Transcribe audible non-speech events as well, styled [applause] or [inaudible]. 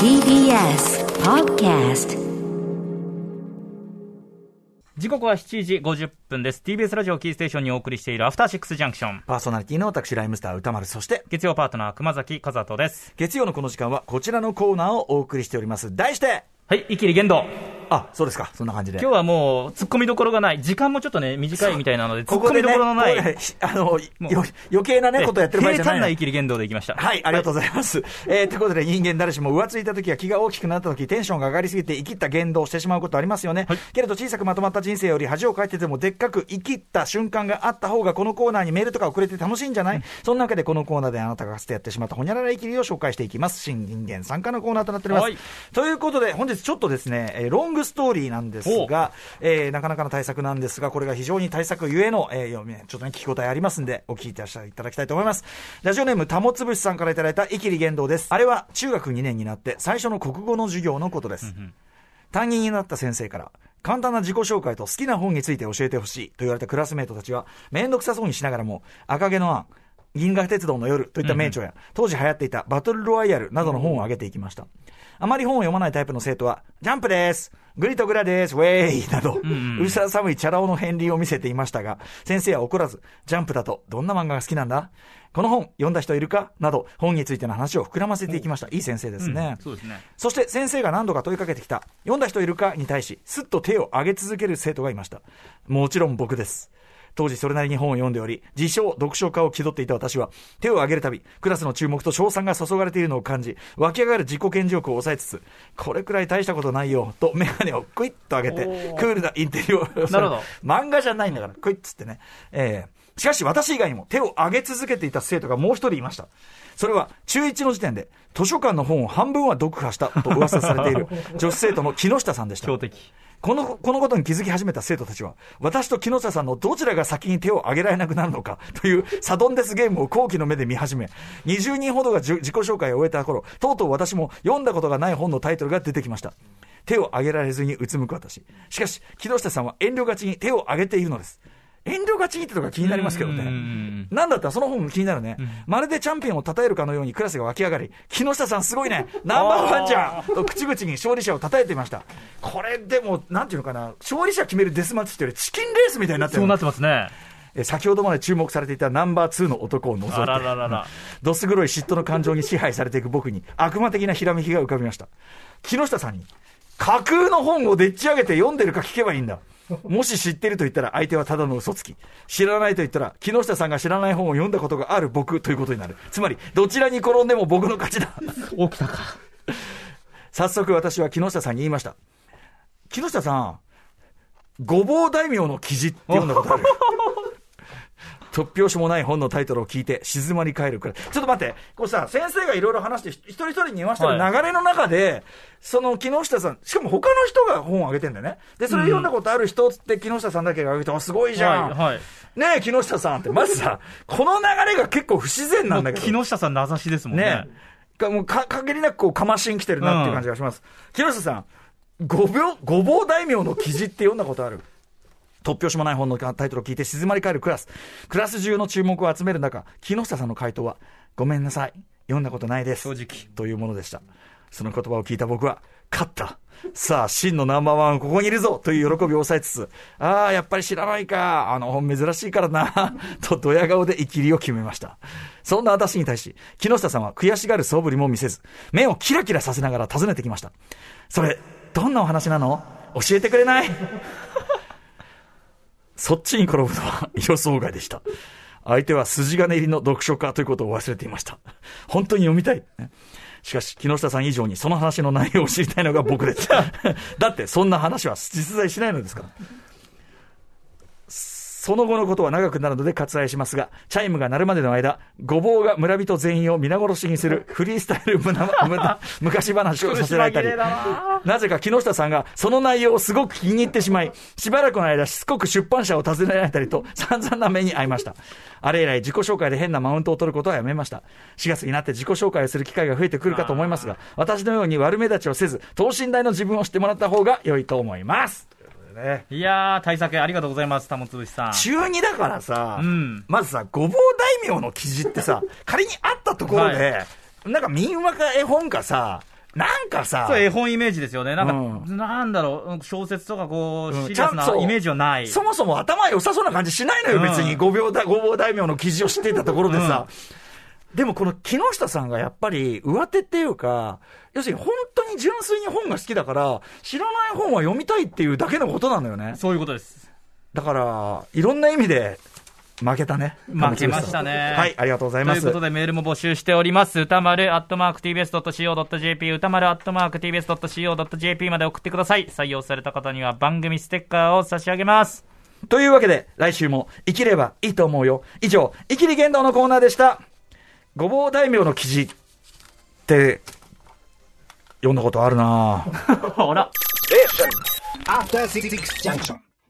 TBS Podcast 時刻は7時50分です。TBS ラジオキーステーションにお送りしているアフターシックスジャンクション。パーソナリティの私、ライムスター歌丸、そして、月曜パートナー熊崎和人です。月曜のこの時間はこちらのコーナーをお送りしております。題して、はい、イキリ言動。あ、そうですか、そんな感じで。今日はもう、突っ込みどころがない。時間もちょっとね、短いみたいなので、突っ込みどころのない。あの、余計なね、ことやってる場合じゃないの平坦なイキリ言動でいきました。はい、ありがとうございます。えー、ということで、人間誰しも浮ついた時や気が大きくなった時、テンションが上がりすぎて生きった言動をしてしまうことありますよね。はいけれど、小さくまとまった人生より恥をかいてても、でっかく生きった瞬間があった方が、このコーナーにメールとか送れて楽しいんじゃない、その中でこのコーナーであなたがかつてやってしまったほにゃらら生きりを紹介していきます。新人間参加のコーナーとなっております。はいということで、本日ちょっとですね、えーロングストーリーなんですが、えーなかなかの対策なんですが、これが非常に対策ゆえの、えー読みちょっとね、聞き応えありますんで、お聞きいただきたいと思います。ラジオネーム、たもつぶしさんからいただいた、イキリ言動です。あれは中学2年になって最初の国語の授業のことです。担任になった先生から、簡単な自己紹介と好きな本について教えてほしいと言われたクラスメートたちは、めんどくさそうにしながらも、赤毛のアン、銀河鉄道の夜といった名著や、当時流行っていたバトルロワイヤルなどの本を挙げていきました。あまり本を読まないタイプの生徒は、ジャンプですグリとグラですウェーイなど、うるさ寒いチャラ男の片鱗を見せていましたが、先生は怒らず、ジャンプだとどんな漫画が好きなんだ？この本読んだ人いるか？など、本についての話を膨らませていきました。いい先生ですね。そうですね。そして先生が何度か問いかけてきた、読んだ人いるか？に対し、すっと手を挙げ続ける生徒がいました。もちろん僕です。当時それなりに本を読んでおり、自称読書家を気取っていた私は、手を挙げるたび、クラスの注目と称賛が注がれているのを感じ、湧き上がる自己顕示欲を抑えつつ、これくらい大したことないよ、とメガネをクイッと上げて、クールなインテリを、なるほど漫画じゃないんだから、クイッつってね。えーしかし私以外にも手を挙げ続けていた生徒がもう一人いました。それは中1の時点で図書館の本を半分は読破したと噂されている女子生徒の木下さんでした。強敵。この、このことに気づき始めた生徒たちは、私と木下さんのどちらが先に手を挙げられなくなるのかというサドンデスゲームを後期の目で見始め、20人ほどが自己紹介を終えた頃、とうとう私も読んだことがない本のタイトルが出てきました。手を挙げられずにうつむく私。しかし、木下さんは遠慮がちに手を挙げているのです。遠慮がちにってとこが気になりますけどねん。なんだったらその本も気になるね。まるでチャンピオンを称えるかのようにクラスが湧き上がり、木下さんすごいね、[laughs] ナンバーワンじゃんと口々に勝利者を称えていました。これでも、なんていうのかな、勝利者決めるデスマッチっていうよりチキンレースみたいになってるそうなってますね。え先ほどまで注目されていたナンバー2の男を除いて、あらららら。どす黒い嫉妬の感情に支配されていく僕に悪魔的なひらめきが浮かびました。木下さんに、架空の本をでっち上げて読んでるか聞けばいいんだ。もし知ってると言ったら相手はただの嘘つき。知らないと言ったら木下さんが知らない本を読んだことがある僕ということになる。つまり、どちらに転んでも僕の勝ちだ。起きたか。早速私は木下さんに言いました。木下さん、ごぼう大名の記事って読んだことある突拍子もない本のタイトルを聞いて静まり返るくらい。ちょっと待って、こうさ、先生がいろいろ話して、一人一人に言わせてるはい流れの中で、その木下さん、しかも他の人が本をあげてんだよね。で、それ読んだことある人って木下さんだけがあげて、あ、すごいじゃん。はいはいねえ、木下さんって。まずさ、この流れが結構不自然なんだけど。木下さん名指しですもんね。ねかもうか限りなくこうかましに来てるなっていう感じがします。木下さん、ごぼう、ごぼう大名の記事って読んだことある？突拍子もない本のタイトルを聞いて静まり返るクラス。クラス中の注目を集める中、木下さんの回答は、ごめんなさい。読んだことないです。正直というものでした。その言葉を聞いた僕は、勝った。さあ、真のナンバーワンここにいるぞという喜びを抑えつつ、ああ、やっぱり知らないか。あの本珍しいからな。とドヤ顔で生きりを決めました。そんな私に対し、木下さんは悔しがる素振りも見せず、目をキラキラさせながら尋ねてきました。それ、どんなお話なの？教えてくれない？そっちに転ぶのは予想外でした。相手は筋金入りの読書家ということを忘れていました。本当に読みたい。しかし、木下さん以上にその話の内容を知りたいのが僕です。だって、そんな話は実在しないのですから。その後のことは長くなるので割愛しますが、チャイムが鳴るまでの間、ごぼうが村人全員を皆殺しにするフリースタイルむな [laughs] むな昔話をさせられたり、なぜか木下さんがその内容をすごく気に入ってしまい、しばらくの間しつこく出版社を訪ねられたりと散々な目に遭いました。あれ以来自己紹介で変なマウントを取ることはやめました。4月になって自己紹介をする機会が増えてくるかと思いますが、私のように悪目立ちをせず、等身大の自分を知ってもらった方が良いと思います。ねいやー、対策ありがとうございます、玉つぶしさん。中2だからさ、うんまずさ、ごぼう大名の記事ってさ、[laughs] 仮にあったところで、はなんか民話か絵本かさ、なんかさ、そう、絵本イメージですよね。なんか、うんなんだろう、小説とかこう、うんシリアスなイメージはない。そもそも頭良さそうな感じしないのよ、うん別に。五秒だ、五秒大名の記事を知っていたところでさ。でもこの木下さんがやっぱり上手っていうか、要するに本当に純粋に本が好きだから、知らない本は読みたいっていうだけのことなのよね。そういうことです。だから、いろんな意味で負けたね。負けましたねはい、ありがとうございます。ということでメールも募集しております。歌丸アットマーク tbs.co.jp 歌丸アットマーク tbs.co.jp まで送ってください。採用された方には番組ステッカーを差し上げます。というわけで、来週も生きればいいと思うよ。以上、生きり言動のコーナーでした。ごぼう大名の記事って、読んだことあるな [laughs] あ